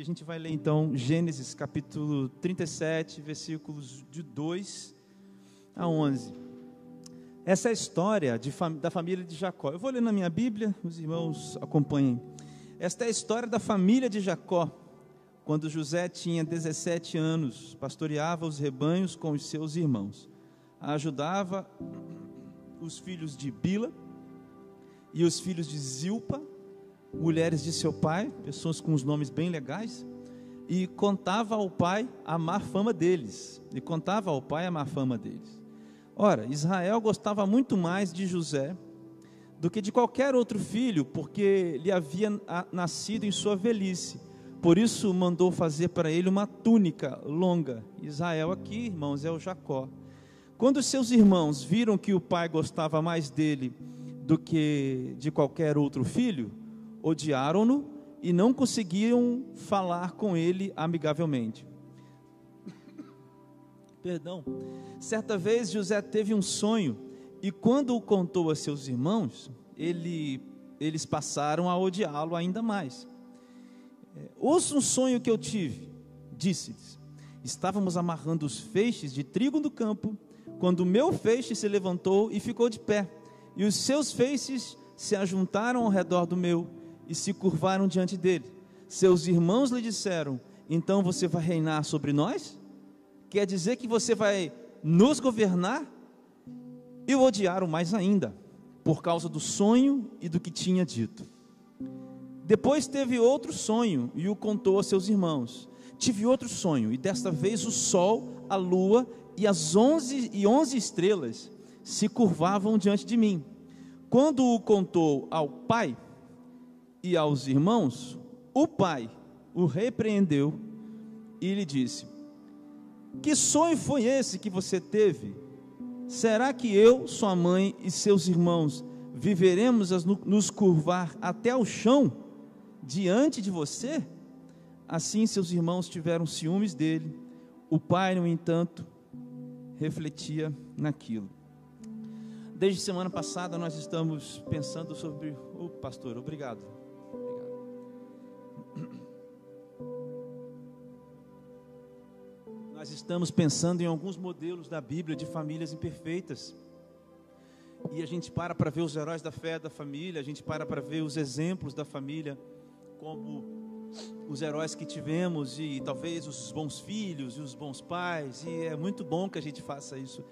A gente vai ler então Gênesis capítulo 37, versículos de 2 a 11. Essa é a história de, da família de Jacó. Eu vou ler na minha Bíblia, os irmãos acompanhem. Esta é a história da família de Jacó. Quando José tinha 17 anos, pastoreava os rebanhos com os seus irmãos. Ajudava os filhos de Bila e os filhos de Zilpa, mulheres de seu pai, pessoas com os nomes bem legais, e contava ao pai a má fama deles. E contava ao pai a má fama deles. Ora, Israel gostava muito mais de José do que de qualquer outro filho, porque lhe havia nascido em sua velhice. Por isso mandou fazer para ele uma túnica longa. Israel aqui, irmãos, é o Jacó. Quando seus irmãos viram que o pai gostava mais dele do que de qualquer outro filho, odiaram-no e não conseguiam falar com ele amigavelmente. Perdão. Certa vez José teve um sonho e quando o contou a seus irmãos, ele, eles passaram a odiá-lo ainda mais. É, ouça um sonho que eu tive, disse-lhes. Estávamos amarrando os feixes de trigo no campo, quando o meu feixe se levantou e ficou de pé, e os seus feixes se ajuntaram ao redor do meu e se curvaram diante dele. Seus irmãos lhe disseram: Então você vai reinar sobre nós? Quer dizer que você vai nos governar? E o odiaram mais ainda, por causa do sonho e do que tinha dito. Depois teve outro sonho e o contou a seus irmãos. Tive outro sonho, e desta vez o sol, a lua e as onze e onze estrelas se curvavam diante de mim. Quando o contou ao pai e aos irmãos, o pai o repreendeu e lhe disse: Que sonho foi esse que você teve? Será que eu, sua mãe e seus irmãos viveremos a nos curvar até o chão diante de você? Assim seus irmãos tiveram ciúmes dele. O pai, no entanto, refletia naquilo. Desde semana passada nós estamos pensando sobre. O pastor, obrigado. Nós estamos pensando em alguns modelos da Bíblia de famílias imperfeitas. E a gente para para ver os heróis da fé da família, a gente para para ver os exemplos da família, como os heróis que tivemos e talvez os bons filhos e os bons pais, e é muito bom que a gente faça isso.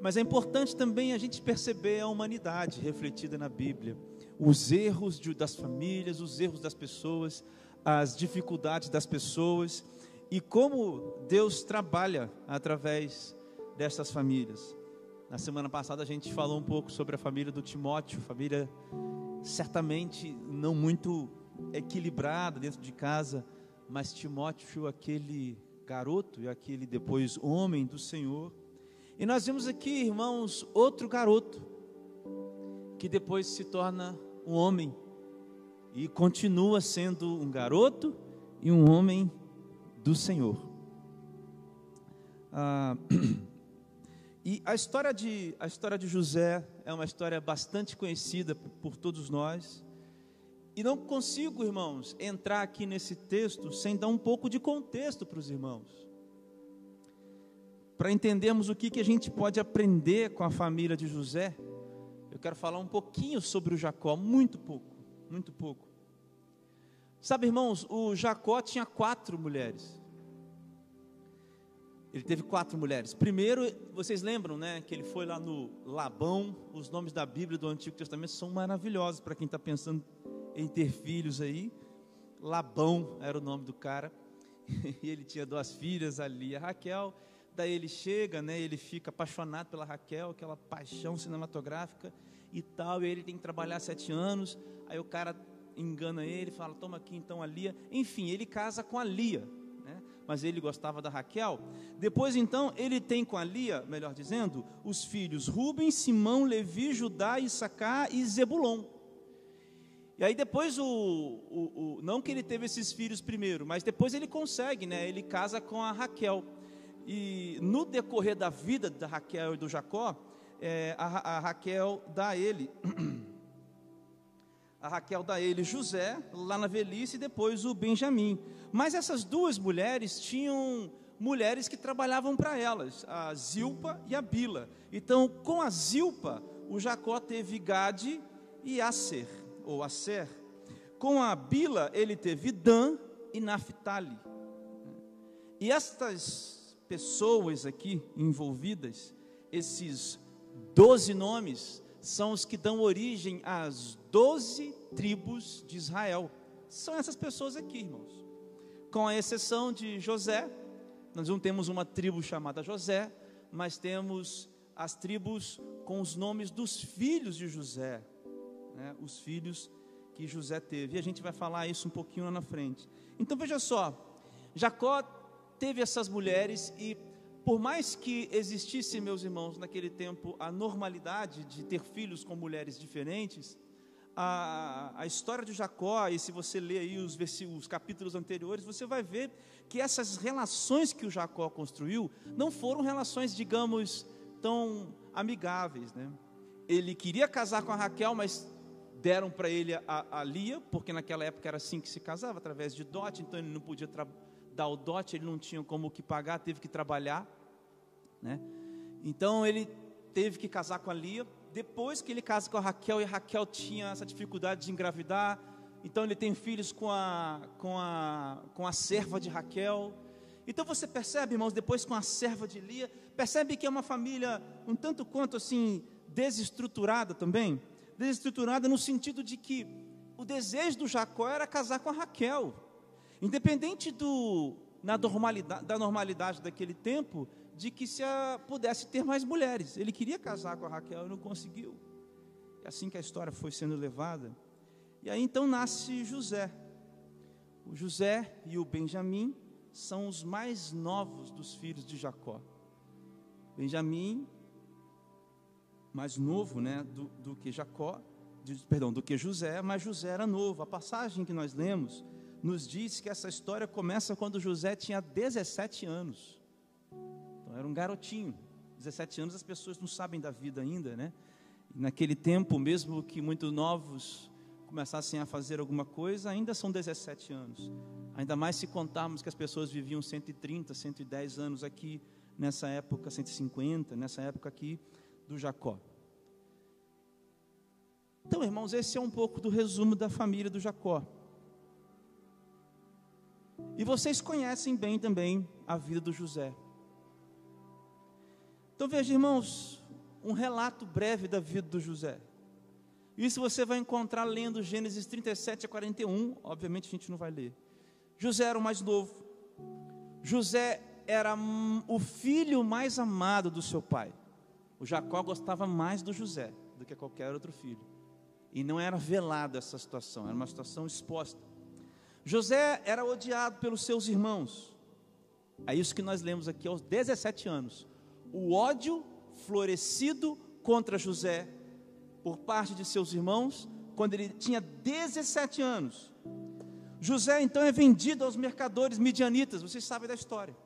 Mas é importante também a gente perceber a humanidade refletida na Bíblia, os erros de, das famílias, os erros das pessoas, as dificuldades das pessoas e como Deus trabalha através dessas famílias. Na semana passada a gente falou um pouco sobre a família do Timóteo, família certamente não muito equilibrada dentro de casa, mas Timóteo, aquele garoto e aquele depois homem do Senhor. E nós vimos aqui, irmãos, outro garoto que depois se torna um homem e continua sendo um garoto e um homem do Senhor. Ah, e a história de a história de José é uma história bastante conhecida por todos nós. E não consigo, irmãos, entrar aqui nesse texto sem dar um pouco de contexto para os irmãos. Para entendermos o que, que a gente pode aprender com a família de José, eu quero falar um pouquinho sobre o Jacó, muito pouco, muito pouco. Sabe, irmãos, o Jacó tinha quatro mulheres. Ele teve quatro mulheres. Primeiro, vocês lembram, né, que ele foi lá no Labão. Os nomes da Bíblia do Antigo Testamento são maravilhosos para quem está pensando em ter filhos aí. Labão era o nome do cara. E ele tinha duas filhas ali, a Raquel. Daí ele chega, né? Ele fica apaixonado pela Raquel, aquela paixão cinematográfica e tal. E ele tem que trabalhar sete anos. Aí o cara engana ele, fala: toma aqui então a Lia. Enfim, ele casa com a Lia. Né? Mas ele gostava da Raquel. Depois, então, ele tem com a Lia, melhor dizendo, os filhos Rubens, Simão, Levi, Judá, Issacar e Zebulon. E aí depois o, o, o, não que ele teve esses filhos primeiro, mas depois ele consegue, né? Ele casa com a Raquel. E no decorrer da vida da Raquel e do Jacó, é, a, a Raquel dá a ele A Raquel dá ele José, lá na velhice, e depois o Benjamim. Mas essas duas mulheres tinham mulheres que trabalhavam para elas, a Zilpa e a Bila. Então, com a Zilpa, o Jacó teve Gade e Aser, ou Aser. Com a Bila, ele teve Dan e Naphtali. E estas pessoas aqui envolvidas, esses doze nomes, são os que dão origem às doze tribos de Israel. São essas pessoas aqui, irmãos. Com a exceção de José, nós não temos uma tribo chamada José, mas temos as tribos com os nomes dos filhos de José, né? os filhos que José teve. E a gente vai falar isso um pouquinho lá na frente. Então veja só, Jacó teve essas mulheres e por mais que existisse, meus irmãos, naquele tempo a normalidade de ter filhos com mulheres diferentes, a, a história de Jacó, e se você ler aí os, os capítulos anteriores, você vai ver que essas relações que o Jacó construiu não foram relações, digamos, tão amigáveis. Né? Ele queria casar com a Raquel, mas deram para ele a, a, Lia, porque naquela época era assim que se casava, através de dote, então ele não podia dar o dote, ele não tinha como que pagar, teve que trabalhar. Né? Então ele teve que casar com a Lia. Depois que ele casa com a Raquel, e a Raquel tinha essa dificuldade de engravidar, então ele tem filhos com a, com a, com a serva de Raquel. Então você percebe, irmãos, depois com a serva de Lia, percebe que é uma família um tanto quanto assim desestruturada também, desestruturada no sentido de que o desejo do Jacó era casar com a Raquel. Independente do na normalidade, da normalidade daquele tempo, de que se a, pudesse ter mais mulheres. Ele queria casar com a Raquel e não conseguiu. É assim que a história foi sendo levada. E aí então nasce José. O José e o Benjamim são os mais novos dos filhos de Jacó. Benjamim, mais novo né, do, do que Jacó, de, perdão, do que José, mas José era novo. A passagem que nós lemos nos diz que essa história começa quando José tinha 17 anos. Era um garotinho. 17 anos as pessoas não sabem da vida ainda, né? Naquele tempo, mesmo que muito novos começassem a fazer alguma coisa, ainda são 17 anos. Ainda mais se contarmos que as pessoas viviam 130, 110 anos aqui nessa época, 150, nessa época aqui do Jacó. Então, irmãos, esse é um pouco do resumo da família do Jacó. E vocês conhecem bem também a vida do José. Então veja, irmãos, um relato breve da vida do José. Isso você vai encontrar lendo Gênesis 37 a 41. Obviamente a gente não vai ler. José era o mais novo. José era o filho mais amado do seu pai. O Jacó gostava mais do José do que qualquer outro filho. E não era velada essa situação, era uma situação exposta. José era odiado pelos seus irmãos. É isso que nós lemos aqui aos 17 anos o ódio florescido contra José por parte de seus irmãos quando ele tinha 17 anos. José então é vendido aos mercadores midianitas, vocês sabem da história.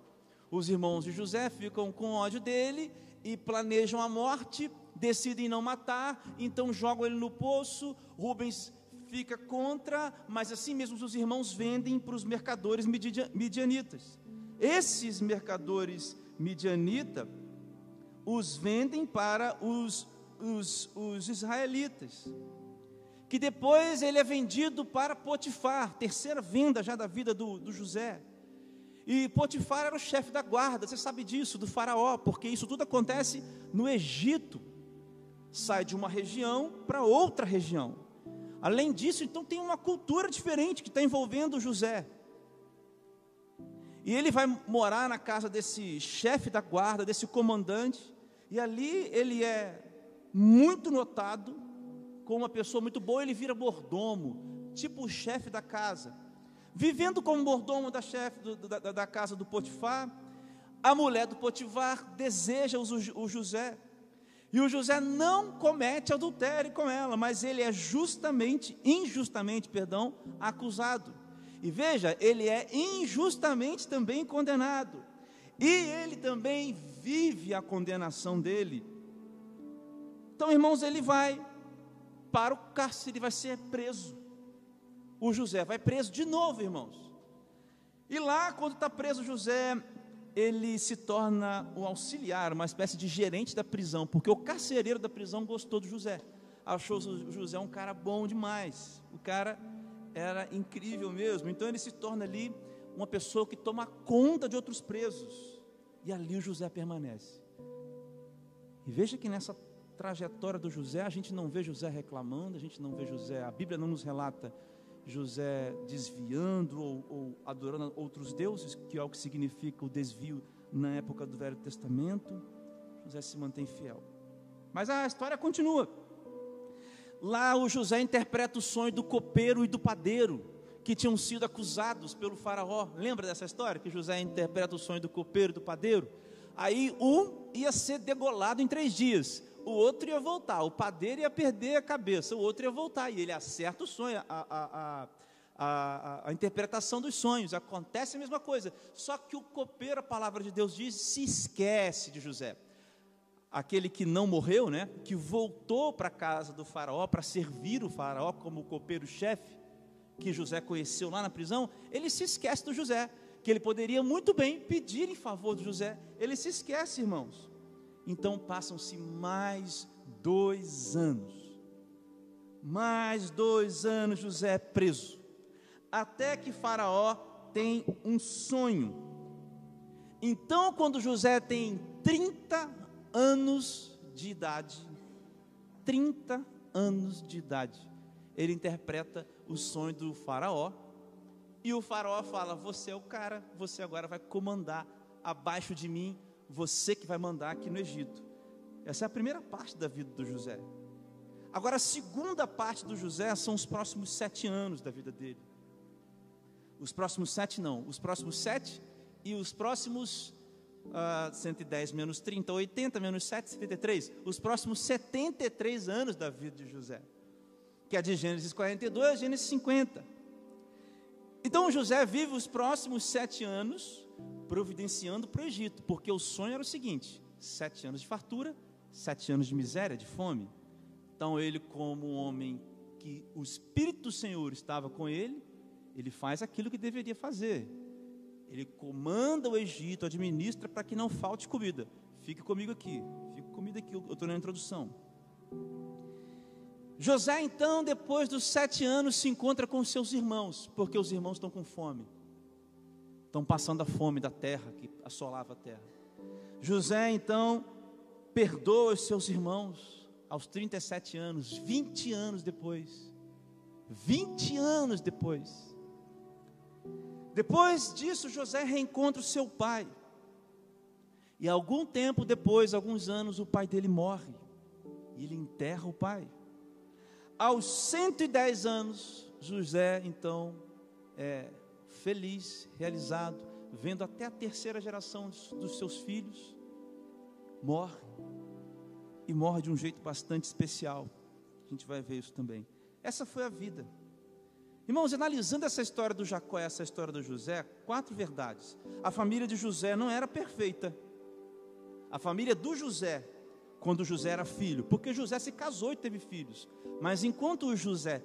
Os irmãos de José ficam com ódio dele e planejam a morte, decidem não matar, então jogam ele no poço. Rubens fica contra, mas assim mesmo os irmãos vendem para os mercadores midianitas. Esses mercadores midianitas os vendem para os, os, os israelitas. Que depois ele é vendido para Potifar, terceira venda já da vida do, do José. E Potifar era o chefe da guarda, você sabe disso, do faraó, porque isso tudo acontece no Egito. Sai de uma região para outra região. Além disso, então tem uma cultura diferente que está envolvendo José. E ele vai morar na casa desse chefe da guarda, desse comandante. E ali ele é muito notado, como uma pessoa muito boa, ele vira mordomo, tipo o chefe da casa. Vivendo como mordomo da chefe da, da, casa do Potifar, a mulher do Potifar deseja o José. E o José não comete adultério com ela, mas ele é justamente, injustamente, perdão, acusado. E veja, ele é injustamente também condenado. E ele também vive a condenação dele. Então, irmãos, ele vai para o cárcere, vai ser preso. O José vai preso de novo, irmãos. E lá, quando está preso José, ele se torna um auxiliar, uma espécie de gerente da prisão, porque o carcereiro da prisão gostou do José. Achou o José um cara bom demais. O cara era incrível mesmo. Então ele se torna ali uma pessoa que toma conta de outros presos. E ali o José permanece. E veja que nessa trajetória do José, a gente não vê José reclamando, a gente não vê José, a Bíblia não nos relata José desviando ou, ou, adorando outros deuses, que é o que significa o desvio na época do Velho Testamento. José se mantém fiel. Mas a história continua. Lá o José interpreta o sonho do copeiro e do padeiro, que tinham sido acusados pelo faraó. Lembra dessa história? Que José interpreta o sonho do copeiro e do padeiro? Aí um ia ser degolado em três dias, o outro ia voltar, o padeiro ia perder a cabeça, o outro ia voltar, e ele acerta o sonho, a, a, a, a, interpretação dos sonhos, acontece a mesma coisa, só que o copeiro, a palavra de Deus diz, se esquece de José. Aquele que não morreu, né, que voltou para a casa do faraó para servir o faraó como copeiro-chefe, que José conheceu lá na prisão, ele se esquece do José que ele poderia muito bem pedir em favor de José. Ele se esquece, irmãos. Então passam-se mais dois anos. Mais dois anos José é preso. Até que Faraó tem um sonho. Então, quando José tem 30 anos de idade, 30 anos de idade, ele interpreta o sonho do Faraó e o faraó fala: Você é o cara, você agora vai comandar abaixo de mim, você que vai mandar aqui no Egito. Essa é a primeira parte da vida do José. Agora, a segunda parte do José são os próximos sete anos da vida dele. Os próximos sete, não, os próximos sete e os próximos uh, 110 menos 30, 80 menos 7, 73. Os próximos 73 anos da vida de José, que é de Gênesis 42 a Gênesis 50. Então José vive os próximos sete anos providenciando para o Egito, porque o sonho era o seguinte: sete anos de fartura, sete anos de miséria, de fome. Então ele, como um homem que o Espírito do Senhor estava com ele, ele faz aquilo que deveria fazer. Ele comanda o Egito, administra para que não falte comida. Fique comigo aqui, fique comigo aqui, eu estou na introdução. José, então, depois dos sete anos, se encontra com seus irmãos, porque os irmãos estão com fome, estão passando a fome da terra que assolava a terra. José, então, perdoa os seus irmãos aos 37 anos, 20 anos depois. 20 anos depois. Depois disso, José reencontra o seu pai. E algum tempo depois, alguns anos, o pai dele morre. E ele enterra o pai. Aos 110 anos, José, então, é feliz, realizado, vendo até a terceira geração dos seus filhos, morre. E morre de um jeito bastante especial. A gente vai ver isso também. Essa foi a vida. Irmãos, analisando essa história do Jacó e essa história do José, quatro verdades. A família de José não era perfeita. A família do José quando José era filho, porque José se casou e teve filhos. Mas enquanto José,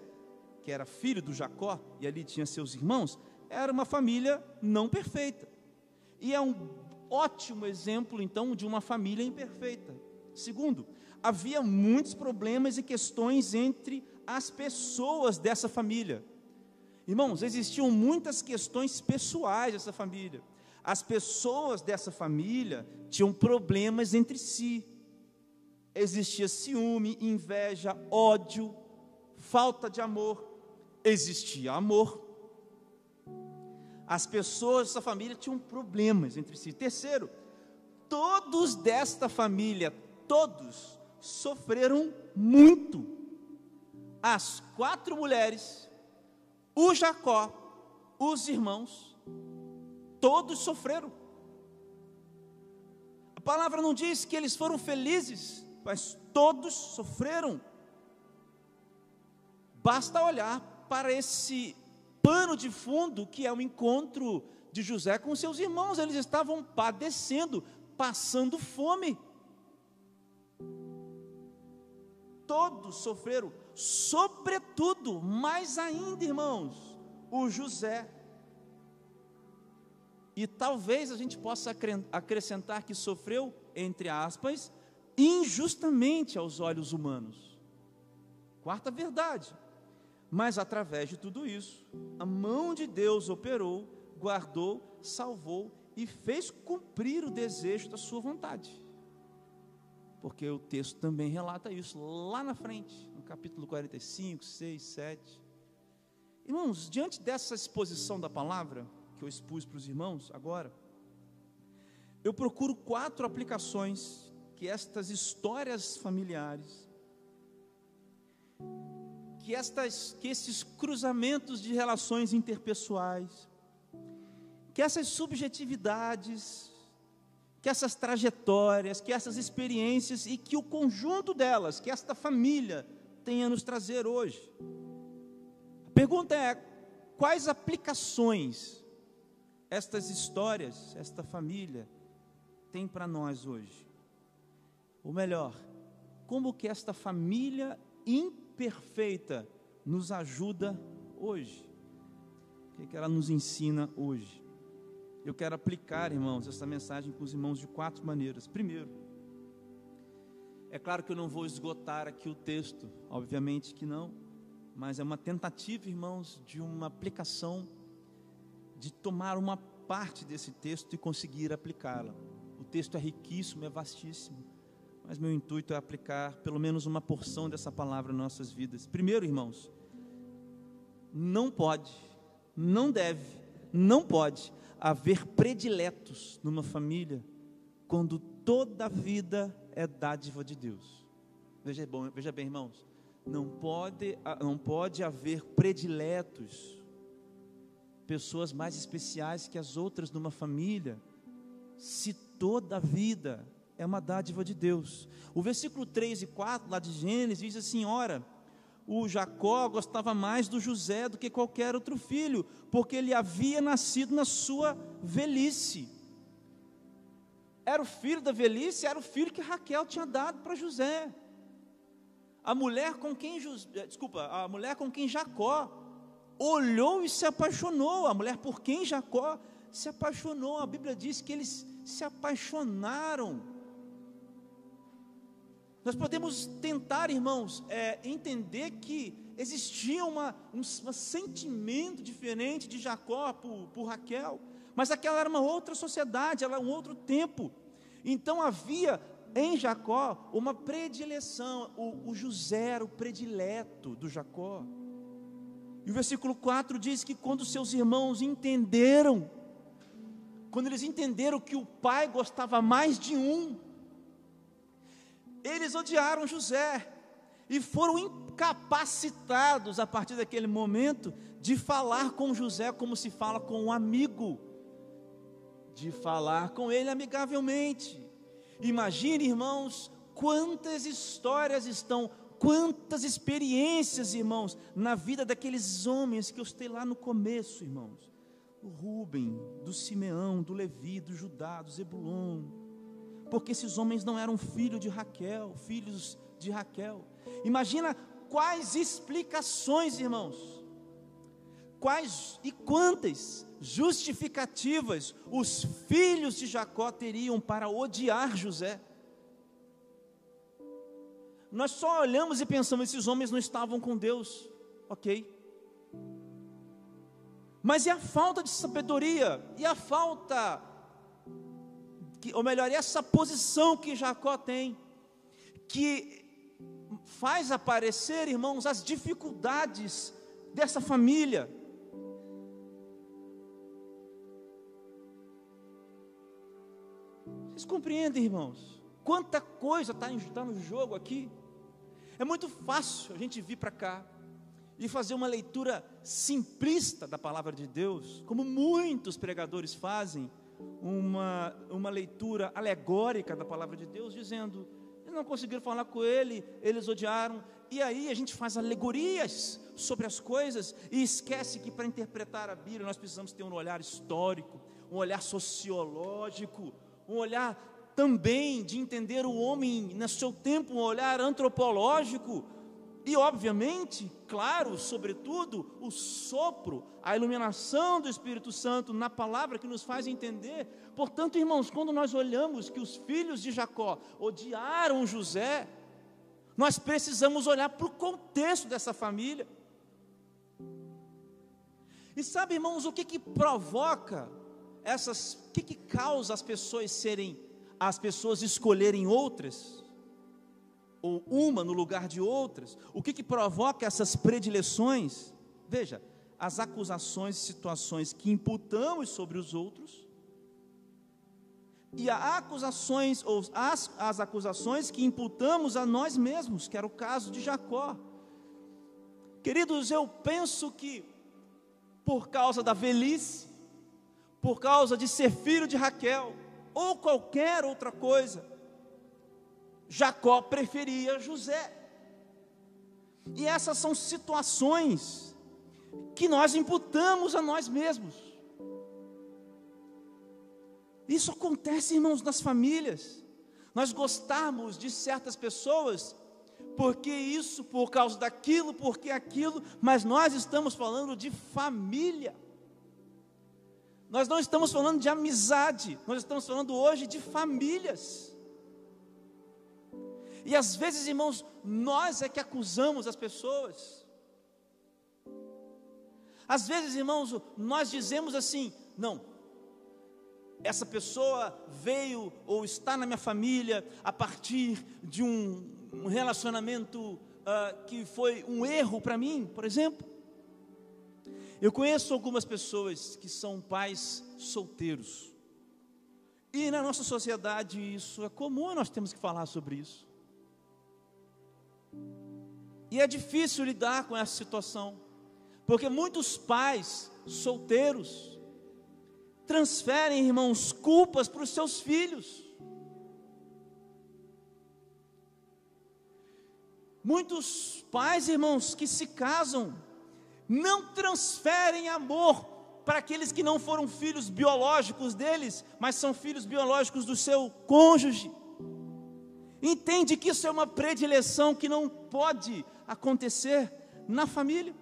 que era filho do Jacó, e ali tinha seus irmãos, era uma família não perfeita. E é um ótimo exemplo, então, de uma família imperfeita. Segundo, havia muitos problemas e questões entre as pessoas dessa família. Irmãos, existiam muitas questões pessoais dessa família. As pessoas dessa família tinham problemas entre si existia ciúme, inveja, ódio, falta de amor. Existia amor. As pessoas dessa família tinham problemas entre si. Terceiro, todos desta família, todos sofreram muito. As quatro mulheres, o Jacó, os irmãos, todos sofreram. A palavra não diz que eles foram felizes, mas todos sofreram. Basta olhar para esse pano de fundo que é o encontro de José com seus irmãos, eles estavam padecendo, passando fome. Todos sofreram, sobretudo, mais ainda, irmãos, o José. E talvez a gente possa acrescentar que sofreu, entre aspas, injustamente aos olhos humanos. Quarta verdade. Mas através de tudo isso, a mão de Deus operou, guardou, salvou e fez cumprir o desejo da sua vontade. Porque o texto também relata isso lá na frente, no capítulo 45, 6, 7. Irmãos, diante dessa exposição da palavra, que eu expus para os irmãos agora, eu procuro quatro aplicações que estas histórias familiares, que, estas, que esses cruzamentos de relações interpessoais, que essas subjetividades, que essas trajetórias, que essas experiências e que o conjunto delas, que esta família tem a nos trazer hoje. A pergunta é: quais aplicações estas histórias, esta família tem para nós hoje? Ou melhor, como que esta família imperfeita nos ajuda hoje? O que, que ela nos ensina hoje? Eu quero aplicar, irmãos, essa mensagem com os irmãos de quatro maneiras. Primeiro, é claro que eu não vou esgotar aqui o texto, obviamente que não, mas é uma tentativa, irmãos, de uma aplicação, de tomar uma parte desse texto e conseguir aplicá-la. O texto é riquíssimo, é vastíssimo, mas meu intuito é aplicar pelo menos uma porção dessa palavra em nossas vidas. Primeiro, irmãos, não pode, não deve, não pode haver prediletos numa família quando toda a vida é dádiva de Deus. Veja, bom, veja bem, irmãos, não pode, não pode haver prediletos, pessoas mais especiais que as outras numa família, se toda a vida é uma dádiva de Deus. O versículo 3 e 4 lá de Gênesis diz assim: ora, o Jacó gostava mais do José do que qualquer outro filho, porque ele havia nascido na sua velhice. Era o filho da velhice, era o filho que Raquel tinha dado para José. A mulher com quem eh, desculpa, a mulher com quem Jacó olhou e se apaixonou, a mulher por quem Jacó se apaixonou. A Bíblia diz que eles se apaixonaram. Nós podemos tentar, irmãos, é, entender que existia uma, um, um, sentimento diferente de Jacó por, por Raquel, mas aquela era uma outra sociedade, era um outro tempo. Então havia em Jacó uma predileção, o, o José era o predileto do Jacó. E o versículo 4 diz que quando seus irmãos entenderam, quando eles entenderam que o pai gostava mais de um, eles odiaram José e foram incapacitados a partir daquele momento de falar com José como se fala com um amigo, de falar com ele amigavelmente. Imagine, irmãos, quantas histórias estão, quantas experiências, irmãos, na vida daqueles homens que eu citei lá no começo, irmãos. Do Rubem, do Simeão, do Levi, do Judá, do Zebulon, porque esses homens não eram filhos de Raquel, filhos de Raquel. Imagina quais explicações, irmãos, quais e quantas justificativas os filhos de Jacó teriam para odiar José. Nós só olhamos e pensamos: esses homens não estavam com Deus, ok. Mas e a falta de sabedoria? E a falta que, ou melhor, essa posição que Jacó tem, que faz aparecer, irmãos, as dificuldades dessa família. Vocês compreendem, irmãos? Quanta coisa está tá no jogo aqui. É muito fácil a gente vir para cá e fazer uma leitura simplista da palavra de Deus, como muitos pregadores fazem, uma, uma leitura alegórica da palavra de Deus, dizendo: eles não conseguiram falar com ele, eles odiaram. E aí a gente faz alegorias sobre as coisas e esquece que para interpretar a Bíblia nós precisamos ter um olhar histórico, um olhar sociológico, um olhar também de entender o homem no seu tempo, um olhar antropológico. E, obviamente, claro, sobretudo, o sopro, a iluminação do Espírito Santo na palavra que nos faz entender. Portanto, irmãos, quando nós olhamos que os filhos de Jacó odiaram José, nós precisamos olhar para o contexto dessa família. E sabe, irmãos, o que, que provoca essas, o que, que causa as pessoas serem, as pessoas escolherem outras? Ou uma no lugar de outras, o que, que provoca essas predileções? Veja, as acusações e situações que imputamos sobre os outros, e as acusações, ou as, as acusações que imputamos a nós mesmos, que era o caso de Jacó. Queridos, eu penso que, por causa da velhice, por causa de ser filho de Raquel, ou qualquer outra coisa, Jacó preferia José. E essas são situações que nós imputamos a nós mesmos. Isso acontece, irmãos, nas famílias. Nós gostamos de certas pessoas, porque isso, por causa daquilo, porque aquilo, mas nós estamos falando de família. Nós não estamos falando de amizade, nós estamos falando hoje de famílias. E às vezes, irmãos, nós é que acusamos as pessoas. Às vezes, irmãos, nós dizemos assim: não, essa pessoa veio ou está na minha família a partir de um, relacionamento uh, que foi um erro para mim, por exemplo. Eu conheço algumas pessoas que são pais solteiros. E na nossa sociedade isso é comum, nós temos que falar sobre isso. E é difícil lidar com essa situação, porque muitos pais solteiros transferem, irmãos, culpas para os seus filhos. Muitos pais, irmãos, que se casam, não transferem amor para aqueles que não foram filhos biológicos deles, mas são filhos biológicos do seu cônjuge. Entende que isso é uma predileção que não pode acontecer na família.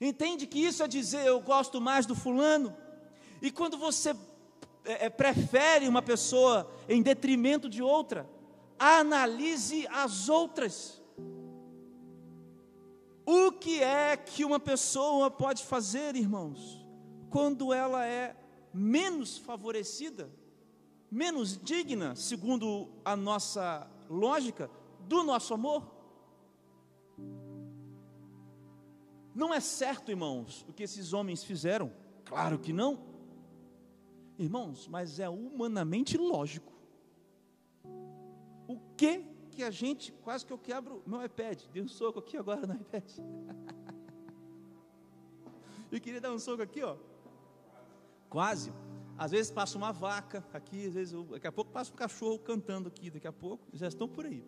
Entende que isso é dizer eu gosto mais do fulano. E quando você é, é prefere uma pessoa em detrimento de outra, analise as outras. O que é que uma pessoa pode fazer, irmãos, quando ela é menos favorecida? Menos digna, segundo a nossa lógica, do nosso amor? Não é certo, irmãos, o que esses homens fizeram? Claro que não. Irmãos, mas é humanamente lógico. O que que a gente, quase que eu quebro meu iPad, dei um soco aqui agora no iPad. eu queria dar um soco aqui, ó. Quase. Às vezes passa uma vaca aqui, às vezes, daqui a pouco passa um cachorro cantando aqui, daqui a pouco já estão por aí.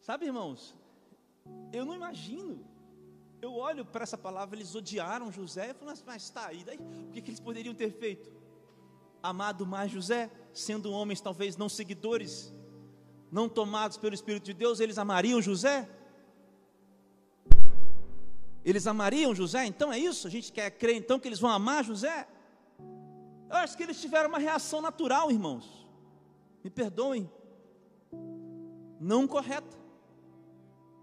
Sabe, irmãos, eu não imagino. Eu olho para essa palavra, eles odiaram José, e falo, mas está aí, daí, o que, que eles poderiam ter feito? Amado mais José, sendo homens talvez não seguidores, não tomados pelo Espírito de Deus, eles amariam José? Eles amariam José, então é isso? A gente quer crer então que eles vão amar José? Eu acho que eles tiveram uma reação natural, irmãos. Me perdoem. Não correta.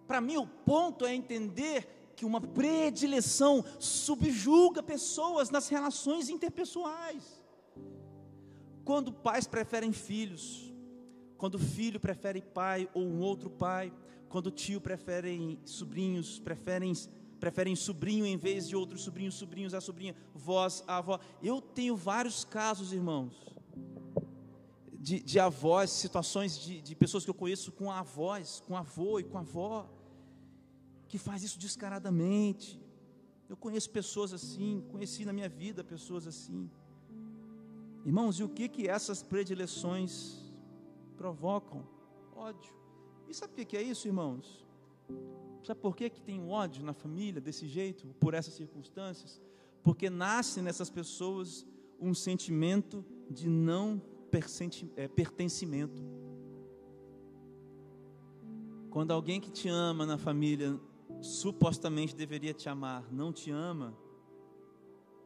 Para mim, o ponto é entender que uma predileção subjuga pessoas nas relações interpessoais. Quando pais preferem filhos, quando filho prefere pai ou um outro pai, quando tio preferem sobrinhos, preferem preferem sobrinho em vez de outros sobrinhos, sobrinhos, a sobrinha, vós, a avó. Eu tenho vários casos, irmãos, de, de avós, situações de, de pessoas que eu conheço com avós, com avô e com avó, que faz isso descaradamente. Eu conheço pessoas assim, conheci na minha vida pessoas assim. Irmãos, e o que que essas predileções provocam? Ódio. E sabe o que é isso, irmãos? Sabe por que, que tem ódio na família desse jeito, por essas circunstâncias? Porque nasce nessas pessoas um sentimento de não é, pertencimento. Quando alguém que te ama na família supostamente deveria te amar, não te ama,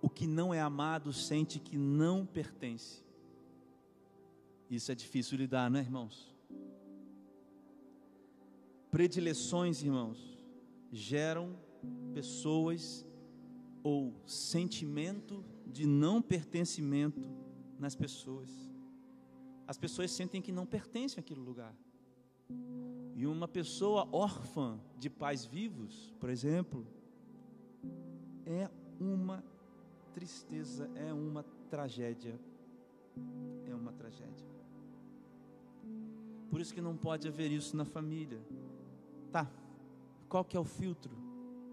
o que não é amado sente que não pertence. Isso é difícil lidar, não é, irmãos? Predileções, irmãos, geram pessoas ou sentimento de não pertencimento nas pessoas. As pessoas sentem que não pertencem àquele lugar. E uma pessoa órfã de pais vivos, por exemplo, é uma tristeza, é uma tragédia. É uma tragédia. Por isso que não pode haver isso na família. Tá. Qual que é o filtro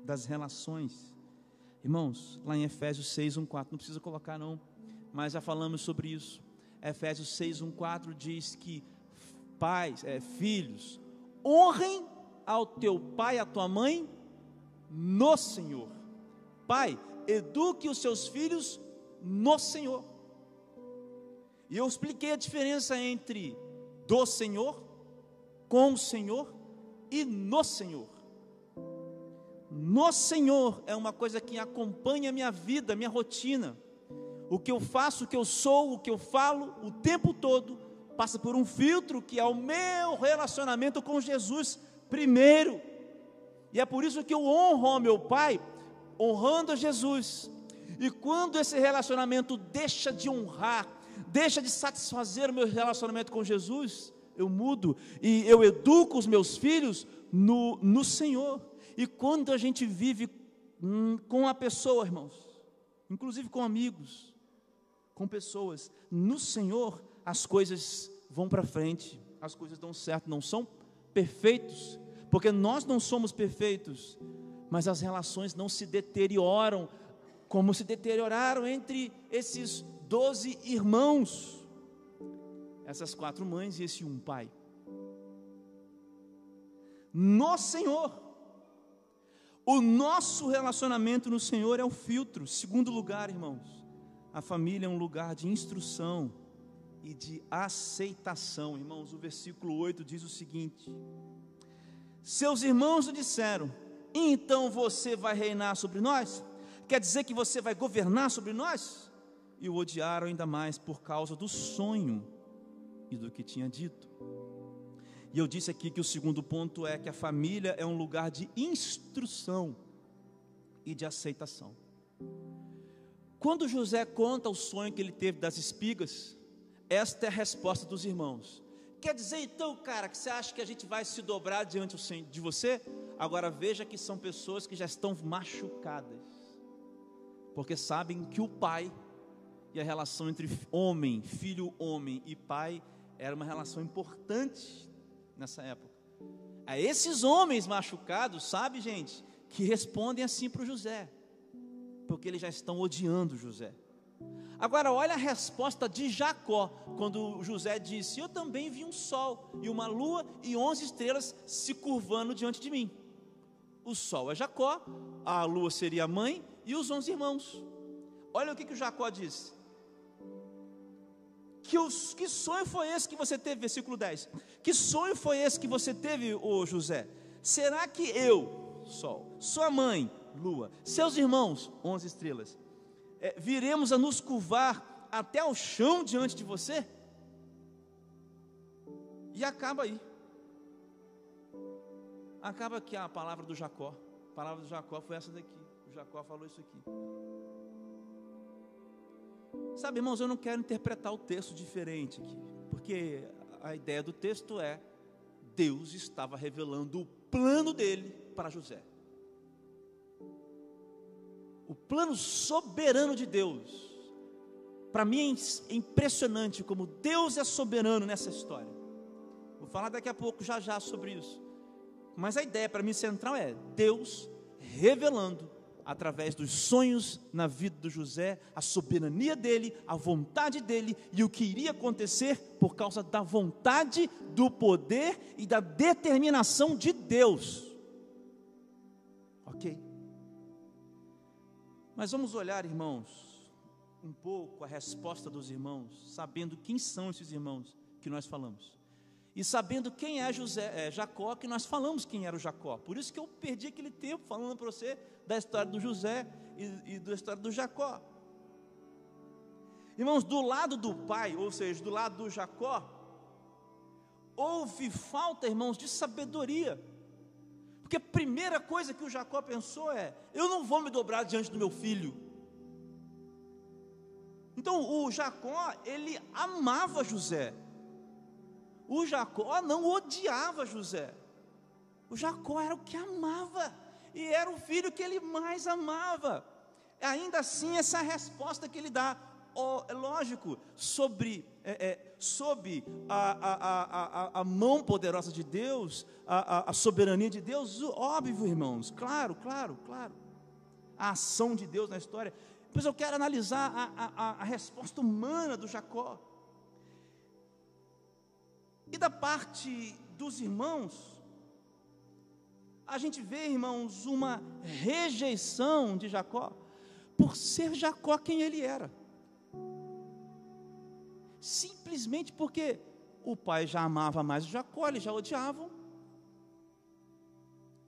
das relações? Irmãos, lá em Efésios 6, 1, 4, não precisa colocar não, mas já falamos sobre isso. Efésios 6, 1, 4 diz que pais, é, filhos, honrem ao teu pai e à tua mãe no Senhor. Pai, eduque os seus filhos no Senhor. E eu expliquei a diferença entre do Senhor, com o Senhor e no Senhor. No Senhor é uma coisa que acompanha a minha vida, minha rotina. O que eu faço, o que eu sou, o que eu falo, o tempo todo passa por um filtro que é o meu relacionamento com Jesus primeiro. E é por isso que eu honro ao meu Pai, honrando a Jesus. E quando esse relacionamento deixa de honrar, deixa de satisfazer o meu relacionamento com Jesus, eu mudo e eu educo os meus filhos no, no Senhor. E quando a gente vive hum, com a pessoa, irmãos, inclusive com amigos, com pessoas, no Senhor, as coisas vão para frente, as coisas dão certo, não são perfeitos, porque nós não somos perfeitos, mas as relações não se deterioram como se deterioraram entre esses doze irmãos, essas quatro mães e esse um pai. No Senhor, o nosso relacionamento no Senhor é o filtro. Segundo lugar, irmãos, a família é um lugar de instrução e de aceitação. Irmãos, o versículo 8 diz o seguinte: Seus irmãos lhe disseram: Então você vai reinar sobre nós? Quer dizer que você vai governar sobre nós? E o odiaram ainda mais por causa do sonho e do que tinha dito. E eu disse aqui que o segundo ponto é que a família é um lugar de instrução e de aceitação. Quando José conta o sonho que ele teve das espigas, esta é a resposta dos irmãos. Quer dizer então, cara, que você acha que a gente vai se dobrar diante de você? Agora veja que são pessoas que já estão machucadas, porque sabem que o pai e a relação entre homem, filho, homem e pai era uma relação importante nessa época. A esses homens machucados, sabe, gente, que respondem assim para o José porque eles já estão odiando José. Agora, olha a resposta de Jacó, quando José disse: Eu também vi um sol, e uma lua, e onze estrelas se curvando diante de mim. O sol é Jacó, a lua seria a mãe, e os onze irmãos. Olha o que, que o Jacó disse. Que, os, que sonho foi esse que você teve? Versículo 10. Que sonho foi esse que você teve, ô José? Será que eu, sol, sua mãe, lua. Seus irmãos, onze estrelas, é, viremos a nos curvar até o chão diante de você? E acaba aí. Acaba aqui a palavra do Jacó. A palavra do Jacó foi essa daqui. O Jacó falou isso aqui. Sabe, irmãos, eu não quero interpretar o texto diferente aqui, porque a ideia do texto é Deus estava revelando o plano dele para José o plano soberano de Deus. Para mim é impressionante como Deus é soberano nessa história. Vou falar daqui a pouco, já já, sobre isso. Mas a ideia para mim central é Deus revelando, através dos sonhos na vida do José, a soberania dele, a vontade dele e o que iria acontecer por causa da vontade, do poder e da determinação de Deus. Ok? Mas vamos olhar, irmãos, um pouco a resposta dos irmãos, sabendo quem são esses irmãos que nós falamos. E sabendo quem é José, é Jacó, que nós falamos quem era o Jacó. Por isso que eu perdi aquele tempo falando para você da história do José e, e da história do Jacó. Irmãos, do lado do pai, ou seja, do lado do Jacó, houve falta, irmãos, de sabedoria. Porque a primeira coisa que o Jacó pensou é: eu não vou me dobrar diante do meu filho. Então o Jacó, ele amava José. O Jacó não odiava José. O Jacó era o que amava, e era o filho que ele mais amava. Ainda assim, essa resposta que ele dá. Oh, é lógico, sobre, é, é, sob a, a, a, a, mão poderosa de Deus, a, a soberania de Deus, óbvio, irmãos, claro, claro, claro. A ação de Deus na história. Pois eu quero analisar a, a, a resposta humana do Jacó. E da parte dos irmãos, a gente vê, irmãos, uma rejeição de Jacó, por ser Jacó quem ele era. Simplesmente porque o pai já amava mais Jacó, eles já odiavam.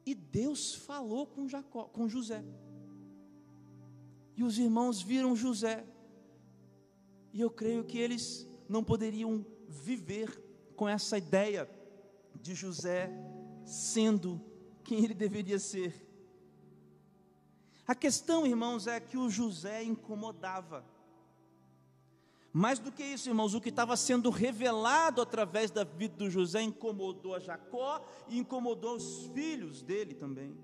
E Deus falou com Jacó, com José. E os irmãos viram José. E eu creio que eles não poderiam viver com essa ideia de José sendo quem ele deveria ser. A questão, irmãos, é que o José incomodava. Mais do que isso, irmãos, o que estava sendo revelado através da vida do José incomodou a Jacó e incomodou os filhos dele também.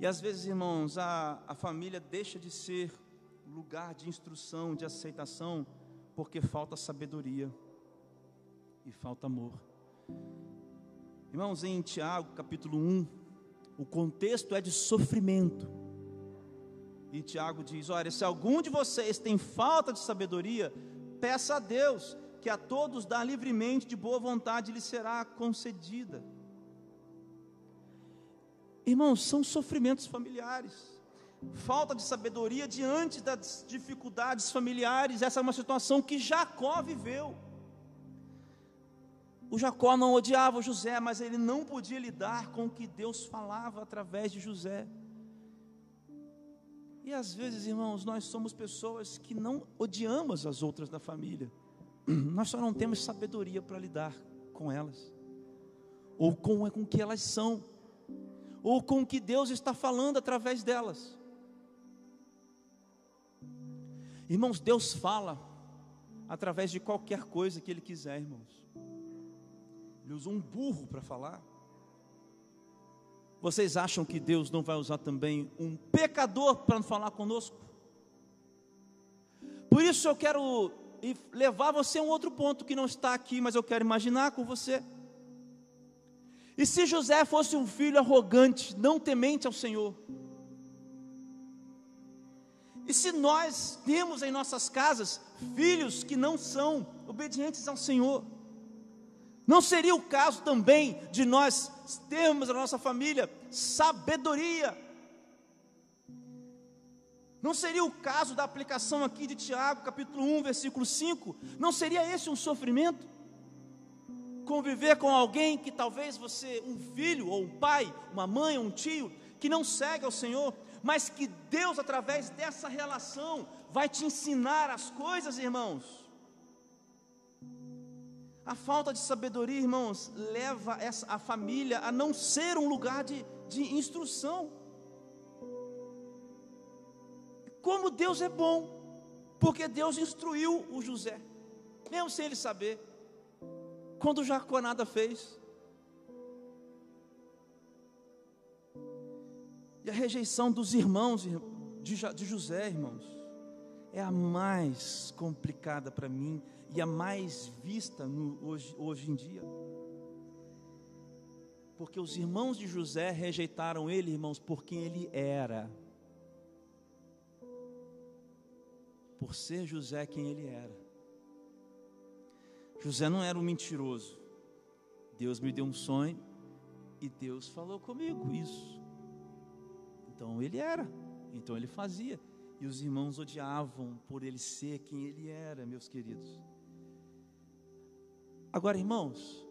E às vezes, irmãos, a, a família deixa de ser lugar de instrução, de aceitação, porque falta sabedoria e falta amor. Irmãos, em Tiago capítulo 1, o contexto é de sofrimento. E Tiago diz: Olha, se algum de vocês tem falta de sabedoria, peça a Deus, que a todos dá livremente, de boa vontade, lhe será concedida. Irmãos, são sofrimentos familiares falta de sabedoria diante das dificuldades familiares. Essa é uma situação que Jacó viveu. O Jacó não odiava José, mas ele não podia lidar com o que Deus falava através de José. E às vezes, irmãos, nós somos pessoas que não odiamos as outras da família, nós só não temos sabedoria para lidar com elas, ou com, com o que elas são, ou com o que Deus está falando através delas. Irmãos, Deus fala através de qualquer coisa que Ele quiser, irmãos. Ele usa um burro para falar. Vocês acham que Deus não vai usar também um pecador para falar conosco? Por isso eu quero levar você a um outro ponto que não está aqui, mas eu quero imaginar com você. E se José fosse um filho arrogante, não temente ao Senhor? E se nós temos em nossas casas filhos que não são obedientes ao Senhor, não seria o caso também de nós termos na nossa família sabedoria? Não seria o caso da aplicação aqui de Tiago, capítulo 1, versículo 5? Não seria esse um sofrimento? Conviver com alguém que talvez você, um filho, ou um pai, uma mãe, um tio, que não segue ao Senhor, mas que Deus, através dessa relação, vai te ensinar as coisas, irmãos. A falta de sabedoria, irmãos, leva essa, a família a não ser um lugar de, de instrução. Como Deus é bom, porque Deus instruiu o José, mesmo sem ele saber, quando Jacó nada fez. E a rejeição dos irmãos de José, irmãos, é a mais complicada para mim e a mais vista no, hoje, hoje em dia. Porque os irmãos de José rejeitaram ele, irmãos, por quem ele era. Por ser José quem ele era. José não era um mentiroso. Deus me deu um sonho e Deus falou comigo isso. Então ele era. Então ele fazia. E os irmãos odiavam por ele ser quem ele era, meus queridos. Agora, irmãos,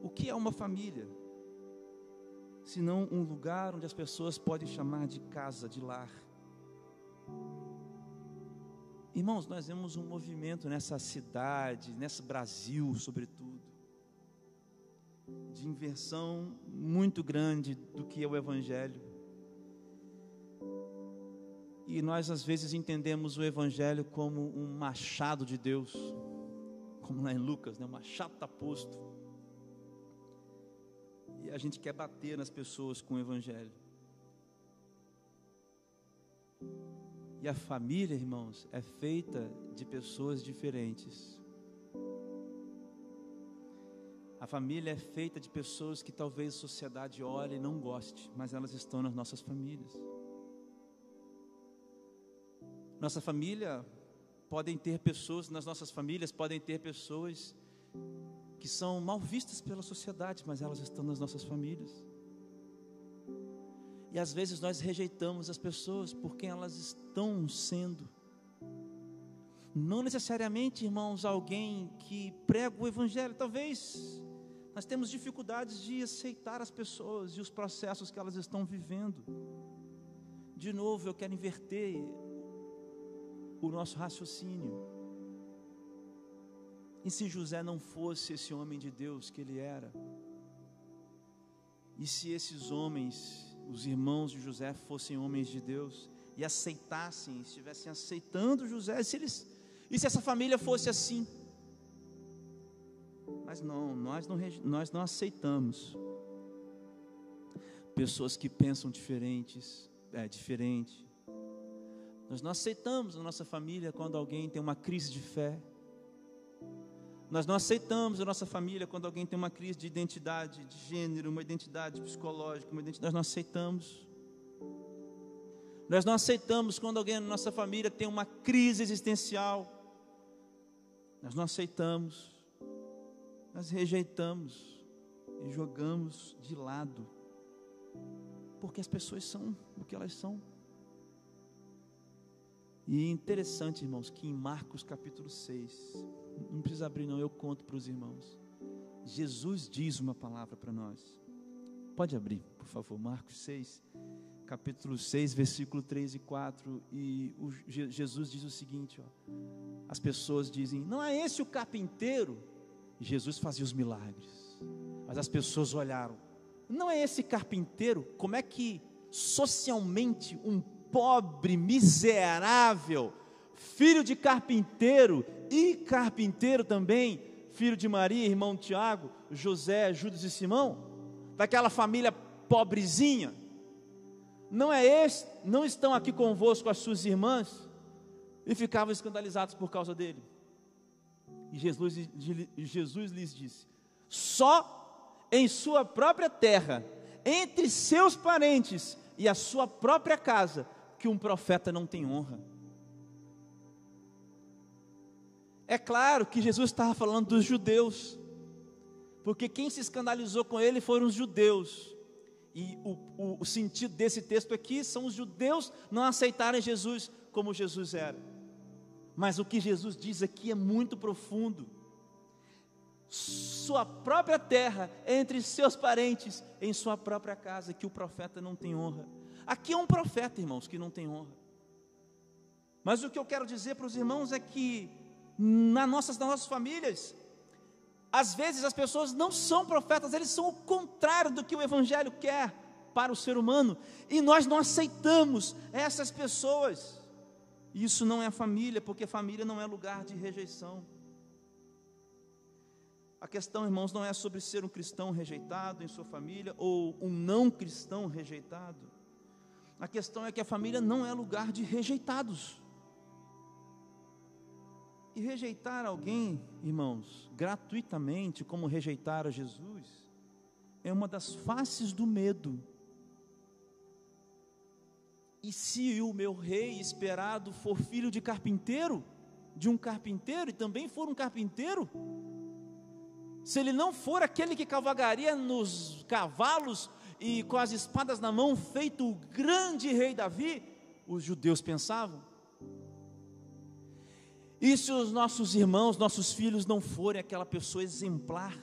o que é uma família? Senão um lugar onde as pessoas podem chamar de casa, de lar. Irmãos, nós vemos um movimento nessa cidade, nesse Brasil, sobretudo, de inversão muito grande do que é o Evangelho. E nós às vezes entendemos o Evangelho como um machado de Deus, como lá em Lucas, né? um machado está posto. E a gente quer bater nas pessoas com o Evangelho. E a família, irmãos, é feita de pessoas diferentes. A família é feita de pessoas que talvez a sociedade olhe e não goste, mas elas estão nas nossas famílias. Nossa família podem ter pessoas, nas nossas famílias podem ter pessoas que são mal vistas pela sociedade, mas elas estão nas nossas famílias. E às vezes nós rejeitamos as pessoas por quem elas estão sendo. Não necessariamente, irmãos, alguém que prega o Evangelho, talvez nós temos dificuldades de aceitar as pessoas e os processos que elas estão vivendo. De novo, eu quero inverter o nosso raciocínio. E se José não fosse esse homem de Deus que ele era? E se esses homens, os irmãos de José, fossem homens de Deus e aceitassem, estivessem aceitando José, se eles, e se essa família fosse assim? Mas não, nós não, nós não aceitamos pessoas que pensam diferentes, é diferente, nós não aceitamos na nossa família quando alguém tem uma crise de fé. Nós não aceitamos a nossa família quando alguém tem uma crise de identidade, de gênero, uma identidade psicológica, uma identidade. Nós não aceitamos. Nós não aceitamos quando alguém na nossa família tem uma crise existencial. Nós não aceitamos. Nós rejeitamos e jogamos de lado. Porque as pessoas são o que elas são. E interessante, irmãos, que em Marcos capítulo 6, não precisa abrir, não, eu conto para os irmãos. Jesus diz uma palavra para nós. Pode abrir, por favor, Marcos 6, capítulo 6, versículo 3 e 4. E o, Jesus diz o seguinte: ó, as pessoas dizem, não é esse o carpinteiro? Jesus fazia os milagres, mas as pessoas olharam, não é esse carpinteiro? Como é que socialmente um pobre, miserável, filho de carpinteiro e carpinteiro também, filho de Maria, irmão Tiago, José, Judas e Simão, daquela família pobrezinha. Não é este, não estão aqui convosco as suas irmãs e ficavam escandalizados por causa dele. E Jesus, Jesus lhes disse: só em sua própria terra, entre seus parentes e a sua própria casa, que um profeta não tem honra. É claro que Jesus estava falando dos judeus, porque quem se escandalizou com ele foram os judeus. E o, o, o, sentido desse texto aqui são os judeus não aceitarem Jesus como Jesus era. Mas o que Jesus diz aqui é muito profundo. Sua própria terra, entre seus parentes, em sua própria casa, que o profeta não tem honra. Aqui é um profeta, irmãos, que não tem honra. Mas o que eu quero dizer para os irmãos é que nas nossas, nas nossas famílias, às vezes as pessoas não são profetas, eles são o contrário do que o Evangelho quer para o ser humano, e nós não aceitamos essas pessoas. Isso não é família, porque família não é lugar de rejeição. A questão, irmãos, não é sobre ser um cristão rejeitado em sua família ou um não cristão rejeitado. A questão é que a família não é lugar de rejeitados. E rejeitar alguém, irmãos, gratuitamente, como rejeitar a Jesus, é uma das faces do medo. E se o meu rei esperado for filho de carpinteiro, de um carpinteiro, e também for um carpinteiro, se ele não for aquele que cavalgaria nos cavalos e com as espadas na mão, feito o grande rei Davi, os judeus pensavam. E se os nossos irmãos, nossos filhos não forem aquela pessoa exemplar?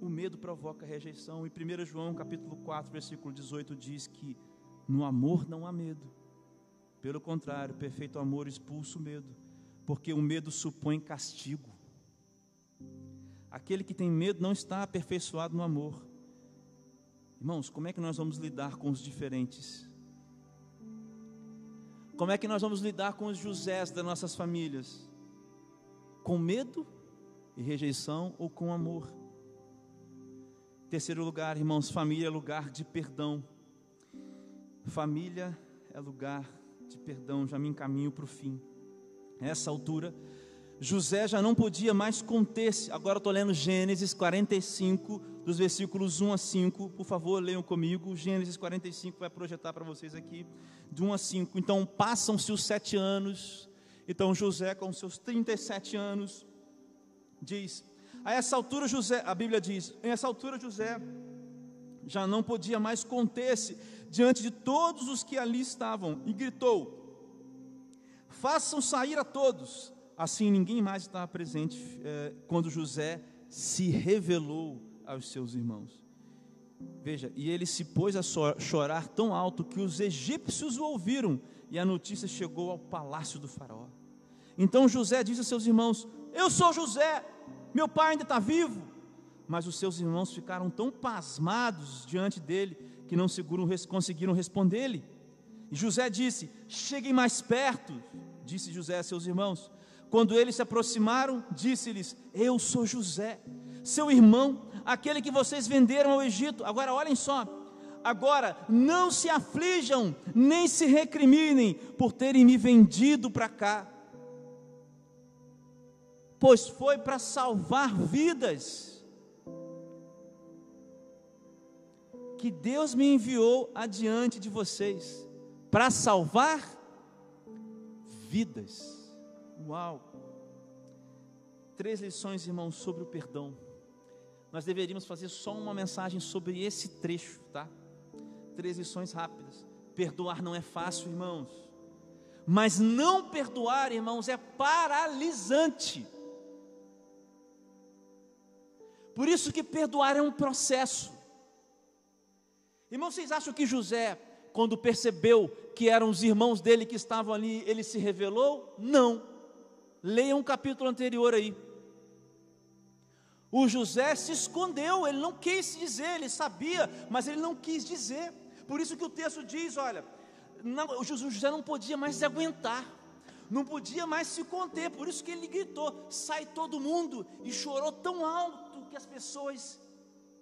O medo provoca rejeição. E 1 João capítulo 4, versículo 18 diz que no amor não há medo. Pelo contrário, perfeito amor expulsa o medo, porque o medo supõe castigo. Aquele que tem medo não está aperfeiçoado no amor. Irmãos, como é que nós vamos lidar com os diferentes? Como é que nós vamos lidar com os Josés das nossas famílias? Com medo e rejeição ou com amor? Terceiro lugar, irmãos, família é lugar de perdão. Família é lugar de perdão. Já me encaminho para o fim. Nessa altura, José já não podia mais conter-se. Agora estou lendo Gênesis 45, dos versículos 1 a 5. Por favor, leiam comigo. Gênesis 45 vai projetar para vocês aqui, de 1 a 5. Então, passam-se os sete anos. Então, José, com seus 37 anos, diz: A essa altura, José, a Bíblia diz: A essa altura, José já não podia mais conter-se diante de todos os que ali estavam e gritou: Façam sair a todos Assim, ninguém mais estava presente é, quando José se revelou aos seus irmãos. Veja, e ele se pôs a chorar tão alto que os egípcios o ouviram, e a notícia chegou ao palácio do Faraó. Então José disse a seus irmãos: Eu sou José, meu pai ainda está vivo. Mas os seus irmãos ficaram tão pasmados diante dele que não conseguiram responder-lhe. E José disse: Cheguem mais perto, disse José a seus irmãos. Quando eles se aproximaram, disse-lhes: Eu sou José, seu irmão, aquele que vocês venderam ao Egito. Agora olhem só. Agora não se aflijam, nem se recriminem por terem me vendido para cá, pois foi para salvar vidas que Deus me enviou adiante de vocês para salvar vidas. Uau! Três lições, irmãos, sobre o perdão. Nós deveríamos fazer só uma mensagem sobre esse trecho, tá? Três lições rápidas. Perdoar não é fácil, irmãos. Mas não perdoar, irmãos, é paralisante. Por isso que perdoar é um processo. Irmãos, vocês acham que José, quando percebeu que eram os irmãos dele que estavam ali, ele se revelou? Não. Leia um capítulo anterior aí. O José se escondeu, ele não quis dizer, ele sabia, mas ele não quis dizer. Por isso que o texto diz: olha, não, o José não podia mais se aguentar, não podia mais se conter, por isso que ele gritou: sai todo mundo, e chorou tão alto que as pessoas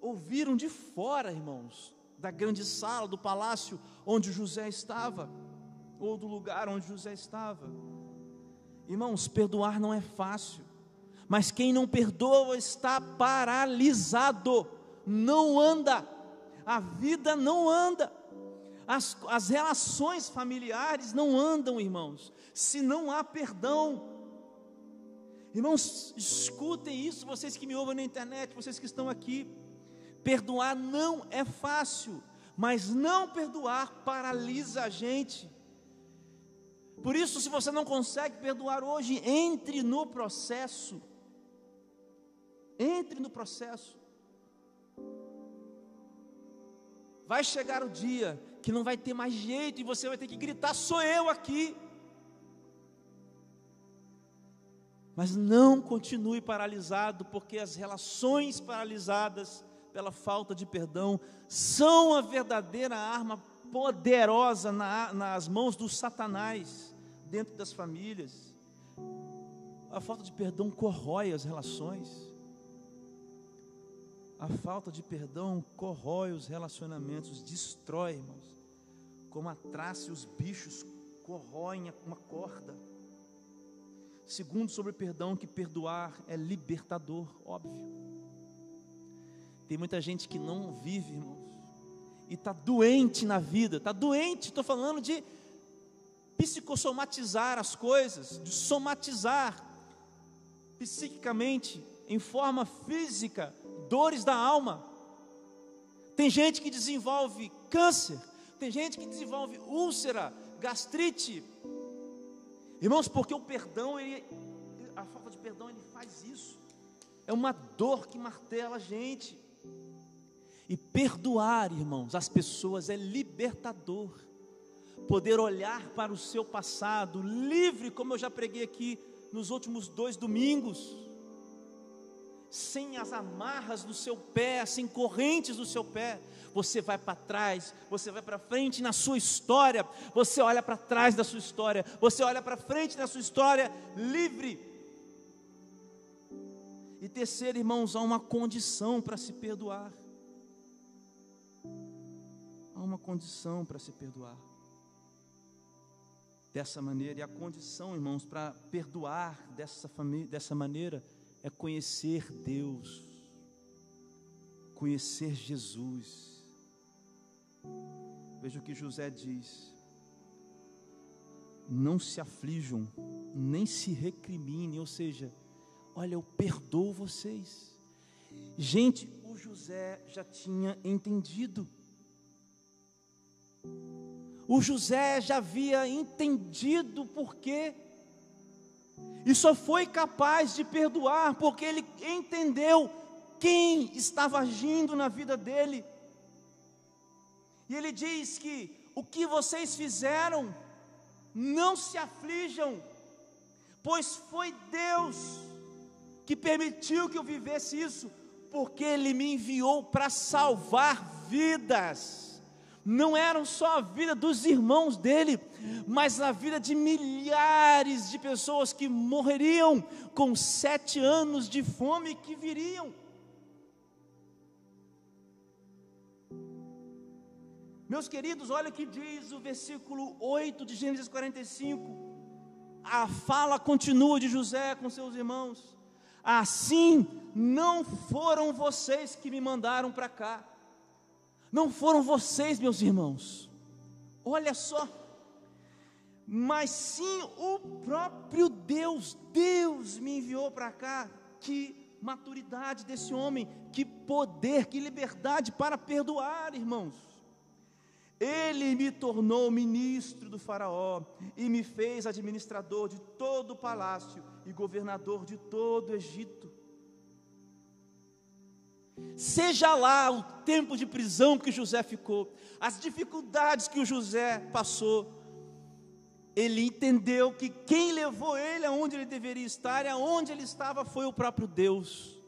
ouviram de fora, irmãos, da grande sala, do palácio onde José estava, ou do lugar onde José estava. Irmãos, perdoar não é fácil, mas quem não perdoa está paralisado, não anda, a vida não anda, as, as relações familiares não andam, irmãos, se não há perdão. Irmãos, escutem isso, vocês que me ouvem na internet, vocês que estão aqui. Perdoar não é fácil, mas não perdoar paralisa a gente. Por isso, se você não consegue perdoar hoje, entre no processo. Entre no processo. Vai chegar o dia que não vai ter mais jeito e você vai ter que gritar: sou eu aqui. Mas não continue paralisado, porque as relações paralisadas pela falta de perdão são a verdadeira arma poderosa na, nas mãos do Satanás dentro das famílias. A falta de perdão corrói as relações. A falta de perdão corrói os relacionamentos, destrói, irmãos. Como a traça e os bichos corroem uma corda. Segundo, sobre perdão, que perdoar é libertador, óbvio. Tem muita gente que não vive, irmãos, e está doente na vida, está doente, estou falando de psicossomatizar as coisas, de somatizar psiquicamente, em forma física, dores da alma. Tem gente que desenvolve câncer, tem gente que desenvolve úlcera, gastrite. Irmãos, porque o perdão, ele, a falta de perdão, ele faz isso. É uma dor que martela a gente. E perdoar, irmãos, as pessoas é libertador. Poder olhar para o seu passado livre, como eu já preguei aqui nos últimos dois domingos, sem as amarras do seu pé, sem correntes do seu pé. Você vai para trás, você vai para frente na sua história, você olha para trás da sua história, você olha para frente na sua história livre. E terceiro, irmãos, há uma condição para se perdoar. Há uma condição para se perdoar. Dessa maneira, e a condição, irmãos, para perdoar dessa, dessa maneira é conhecer Deus, conhecer Jesus. Veja o que José diz: não se aflijam, nem se recriminem, ou seja, olha, eu perdoo vocês. Gente, o José já tinha entendido. O José já havia entendido porque e só foi capaz de perdoar porque ele entendeu quem estava agindo na vida dele. E ele diz que o que vocês fizeram, não se aflijam, pois foi Deus que permitiu que eu vivesse isso, porque Ele me enviou para salvar vidas não eram só a vida dos irmãos dele, mas a vida de milhares de pessoas que morreriam com sete anos de fome que viriam. Meus queridos, olha o que diz o versículo 8 de Gênesis 45. A fala continua de José com seus irmãos. Assim não foram vocês que me mandaram para cá não foram vocês, meus irmãos. Olha só. Mas sim o próprio Deus. Deus me enviou para cá. Que maturidade desse homem, que poder, que liberdade para perdoar, irmãos. Ele me tornou ministro do Faraó e me fez administrador de todo o palácio e governador de todo o Egito. Seja lá o tempo de prisão que José ficou, as dificuldades que o José passou, ele entendeu que quem levou ele aonde ele deveria estar e aonde ele estava foi o próprio Deus.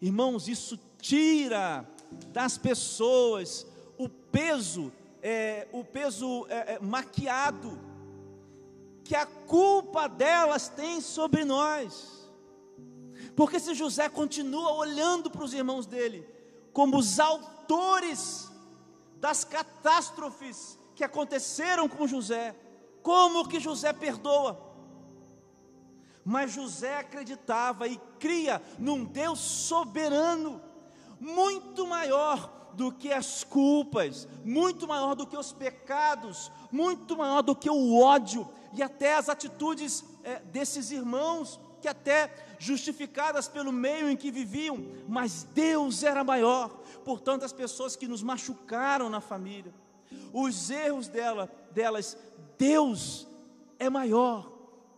Irmãos, isso tira das pessoas o peso, é, o peso é, é, maquiado que a culpa delas tem sobre nós. Porque se José continua olhando para os irmãos dele como os autores das catástrofes que aconteceram com José, como que José perdoa? Mas José acreditava e cria num Deus soberano, muito maior do que as culpas, muito maior do que os pecados, muito maior do que o ódio e até as atitudes é, desses irmãos que até justificadas pelo meio em que viviam, mas Deus era maior. Portanto, as pessoas que nos machucaram na família, os erros dela, delas, Deus é maior.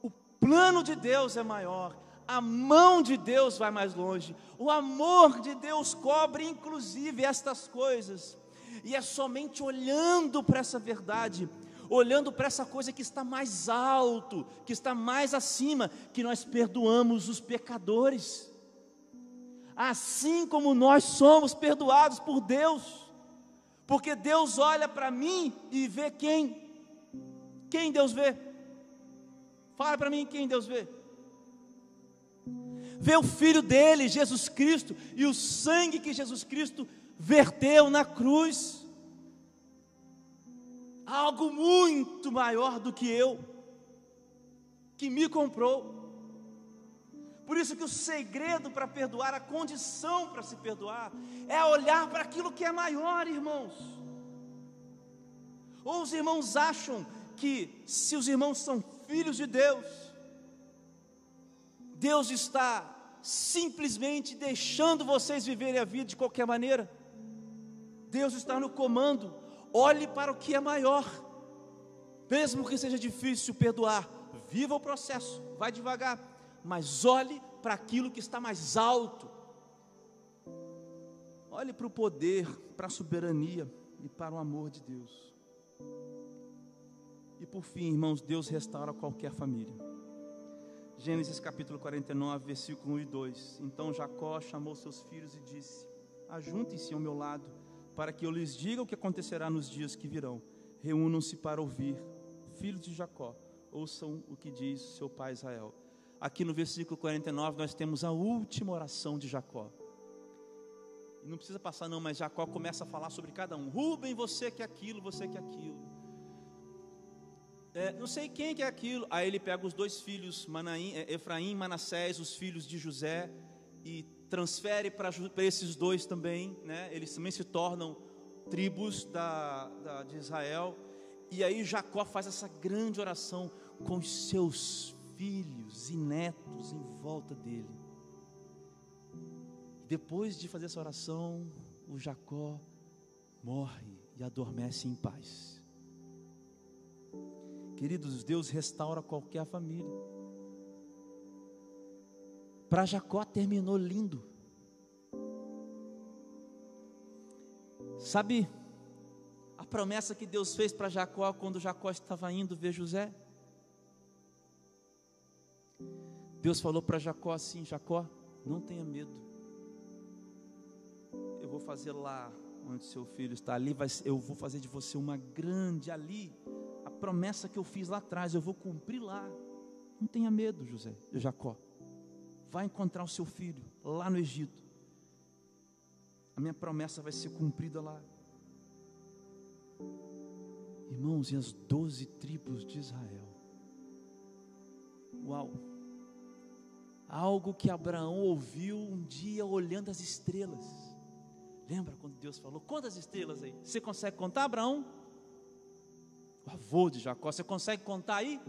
O plano de Deus é maior. A mão de Deus vai mais longe. O amor de Deus cobre inclusive estas coisas. E é somente olhando para essa verdade olhando para essa coisa que está mais alto, que está mais acima, que nós perdoamos os pecadores. Assim como nós somos perdoados por Deus, porque Deus olha para mim e vê quem? Quem Deus vê? Fala para mim quem Deus vê. Vê o filho dele, Jesus Cristo, e o sangue que Jesus Cristo verteu na cruz algo muito maior do que eu, que me comprou. Por isso que o segredo para perdoar, a condição para se perdoar, é olhar para aquilo que é maior, irmãos. Ou os irmãos acham que se os irmãos são filhos de Deus, Deus está simplesmente deixando vocês viverem a vida de qualquer maneira. Deus está no comando. Olhe para o que é maior. Mesmo que seja difícil perdoar, viva o processo, vai devagar, mas olhe para aquilo que está mais alto. Olhe para o poder, para a soberania e para o amor de Deus. E por fim, irmãos, Deus restaura qualquer família. Gênesis capítulo 49, versículo 1 e 2. Então Jacó chamou seus filhos e disse: Ajuntem-se ao meu lado, para que eu lhes diga o que acontecerá nos dias que virão. Reúnam-se para ouvir. Filhos de Jacó, ouçam o que diz seu pai Israel. Aqui no versículo 49 nós temos a última oração de Jacó. Não precisa passar não, mas Jacó começa a falar sobre cada um. Rubem, você que é aquilo, você que é aquilo é, não sei quem que é aquilo. Aí ele pega os dois filhos, Manaim, é, Efraim e Manassés, os filhos de José, e transfere para esses dois também, né? Eles também se tornam tribos da, da, de Israel. E aí Jacó faz essa grande oração com os seus filhos e netos em volta dele. Depois de fazer essa oração, o Jacó morre e adormece em paz. Queridos, Deus restaura qualquer família. Para Jacó terminou lindo. Sabe a promessa que Deus fez para Jacó quando Jacó estava indo ver José? Deus falou para Jacó assim: Jacó, não tenha medo. Eu vou fazer lá onde seu filho está ali, eu vou fazer de você uma grande ali promessa que eu fiz lá atrás, eu vou cumprir lá. Não tenha medo, José, Jacó. Vai encontrar o seu filho lá no Egito. A minha promessa vai ser cumprida lá. Irmãos, e as doze tribos de Israel. Uau! Algo que Abraão ouviu um dia olhando as estrelas. Lembra quando Deus falou: Quantas estrelas aí? Você consegue contar, Abraão? avô de Jacó. Você consegue contar aí?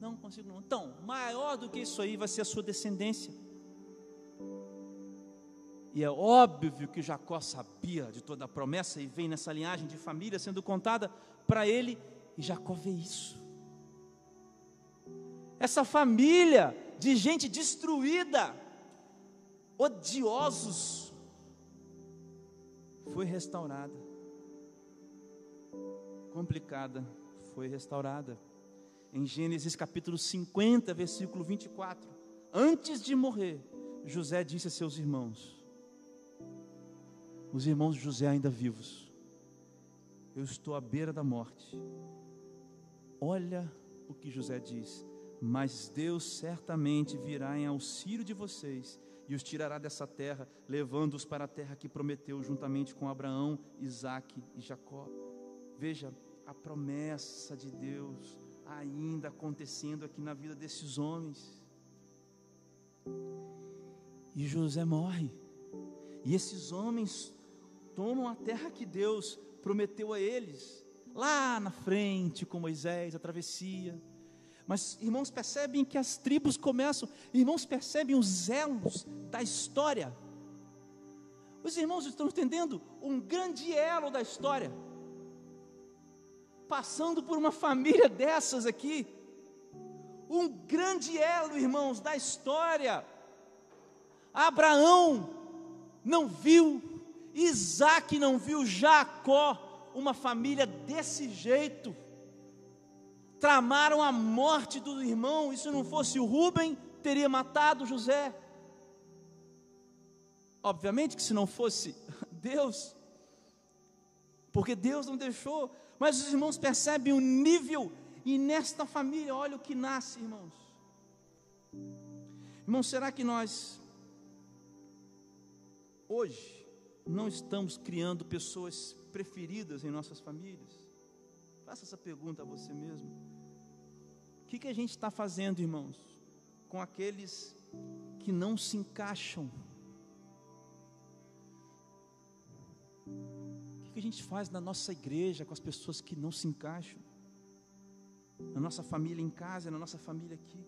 Não consigo não. Então, maior do que isso aí vai ser a sua descendência. E é óbvio que Jacó sabia de toda a promessa e vem nessa linhagem de família sendo contada para ele, e Jacó vê isso. Essa família de gente destruída, odiosos, foi restaurada complicada foi restaurada. Em Gênesis capítulo 50, versículo 24. Antes de morrer, José disse a seus irmãos: Os irmãos de José ainda vivos, eu estou à beira da morte. Olha o que José diz: Mas Deus certamente virá em auxílio de vocês e os tirará dessa terra, levando-os para a terra que prometeu juntamente com Abraão, Isaque e Jacó. Veja, a promessa de Deus ainda acontecendo aqui na vida desses homens. E José morre. E esses homens tomam a terra que Deus prometeu a eles, lá na frente com Moisés, a travessia. Mas irmãos percebem que as tribos começam, irmãos percebem os elos da história. Os irmãos estão entendendo um grande elo da história passando por uma família dessas aqui. Um grande elo, irmãos, da história. Abraão não viu, Isaac não viu, Jacó, uma família desse jeito. Tramaram a morte do irmão, e se não fosse o Rubem, teria matado José. Obviamente que se não fosse Deus, porque Deus não deixou mas os irmãos percebem o nível, e nesta família, olha o que nasce, irmãos. Irmãos, será que nós, hoje, não estamos criando pessoas preferidas em nossas famílias? Faça essa pergunta a você mesmo. O que, que a gente está fazendo, irmãos, com aqueles que não se encaixam que a gente faz na nossa igreja com as pessoas que não se encaixam? Na nossa família em casa, na nossa família aqui?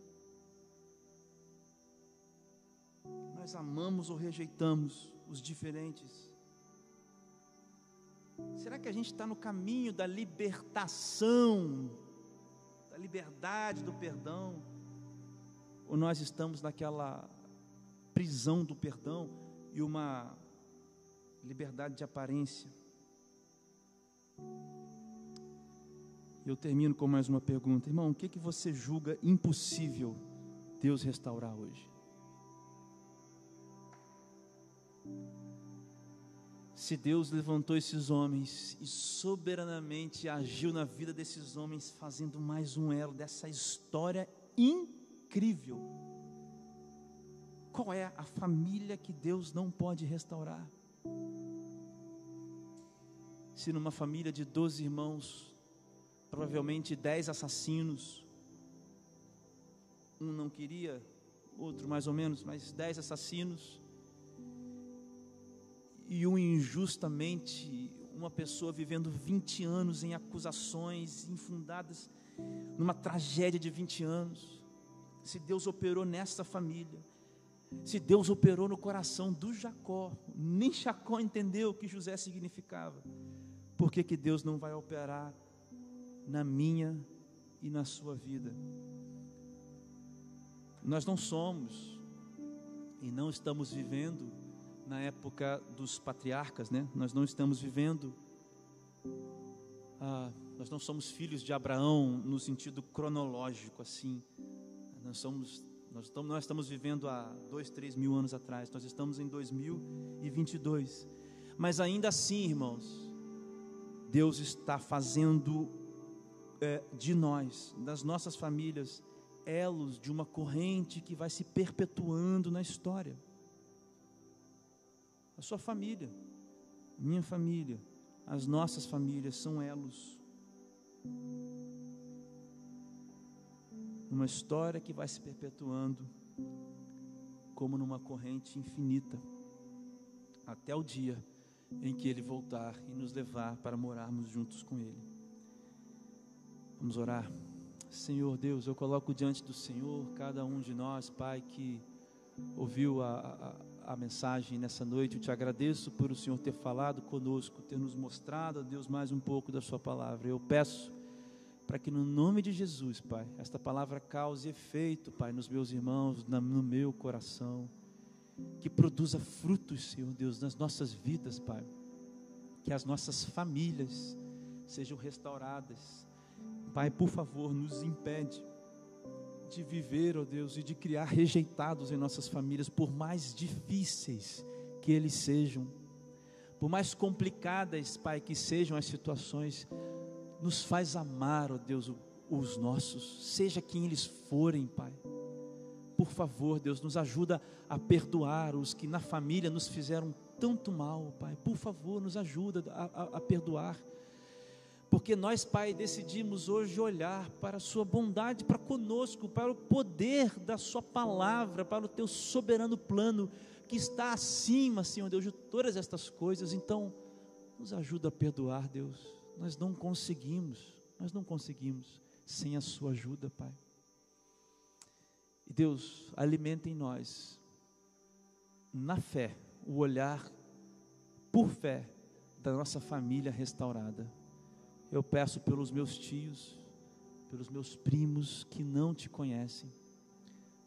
Nós amamos ou rejeitamos os diferentes? Será que a gente está no caminho da libertação, da liberdade do perdão? Ou nós estamos naquela prisão do perdão e uma liberdade de aparência? Eu termino com mais uma pergunta. Irmão, o que, que você julga impossível Deus restaurar hoje? Se Deus levantou esses homens e soberanamente agiu na vida desses homens, fazendo mais um elo dessa história incrível, qual é a família que Deus não pode restaurar? Se numa família de 12 irmãos, provavelmente 10 assassinos, um não queria, outro mais ou menos, mas 10 assassinos, e um injustamente, uma pessoa vivendo 20 anos em acusações infundadas, numa tragédia de 20 anos. Se Deus operou nessa família, se Deus operou no coração do Jacó, nem Jacó entendeu o que José significava por que, que Deus não vai operar na minha e na sua vida? Nós não somos e não estamos vivendo na época dos patriarcas, né? Nós não estamos vivendo, ah, nós não somos filhos de Abraão no sentido cronológico assim. Nós somos, nós estamos, nós estamos vivendo há dois, três mil anos atrás. Nós estamos em 2022. Mas ainda assim, irmãos, Deus está fazendo é, de nós, das nossas famílias, elos de uma corrente que vai se perpetuando na história. A sua família, minha família, as nossas famílias são elos. Uma história que vai se perpetuando como numa corrente infinita, até o dia em que Ele voltar e nos levar para morarmos juntos com Ele. Vamos orar. Senhor Deus, eu coloco diante do Senhor cada um de nós, Pai, que ouviu a, a, a, mensagem nessa noite. Eu te agradeço por o Senhor ter falado conosco, ter nos mostrado, Deus, mais um pouco da Sua palavra. Eu peço para que no nome de Jesus, Pai, esta palavra cause efeito, Pai, nos meus irmãos, no meu coração que produza frutos, Senhor Deus, nas nossas vidas, Pai. Que as nossas famílias sejam restauradas. Pai, por favor, nos impede de viver, ó Deus, e de criar rejeitados em nossas famílias, por mais difíceis que eles sejam, por mais complicadas, Pai, que sejam as situações, nos faz amar, ó Deus, os nossos, seja quem eles forem, Pai por favor, Deus, nos ajuda a perdoar os que na família nos fizeram tanto mal, Pai. Por favor, nos ajuda a, a, a perdoar. Porque nós, Pai, decidimos hoje olhar para a Sua bondade para conosco, para o poder da Sua palavra, para o Teu soberano plano que está acima, Senhor Deus, de todas estas coisas. Então, nos ajuda a perdoar, Deus. Nós não conseguimos, nós não conseguimos sem a Sua ajuda, Pai. E Deus, alimenta em nós, na fé, o olhar por fé da nossa família restaurada. Eu peço pelos meus tios, pelos meus primos que não te conhecem,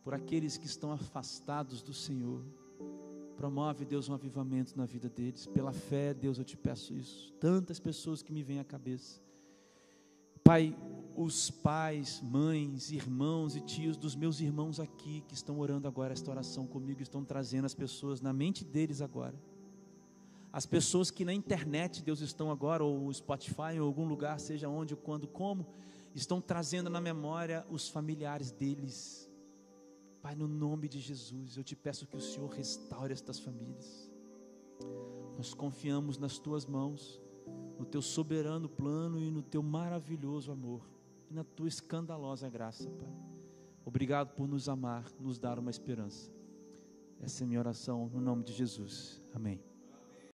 por aqueles que estão afastados do Senhor. Promove, Deus, um avivamento na vida deles. Pela fé, Deus, eu te peço isso. Tantas pessoas que me vêm à cabeça. Pai, os pais, mães, irmãos e tios dos meus irmãos aqui que estão orando agora esta oração comigo, estão trazendo as pessoas na mente deles agora. As pessoas que na internet, Deus, estão agora, ou Spotify, ou algum lugar, seja onde, quando, como, estão trazendo na memória os familiares deles. Pai, no nome de Jesus, eu te peço que o Senhor restaure estas famílias. Nós confiamos nas tuas mãos, no teu soberano plano e no teu maravilhoso amor na tua escandalosa graça, Pai. Obrigado por nos amar, nos dar uma esperança. Essa é a minha oração no nome de Jesus. Amém.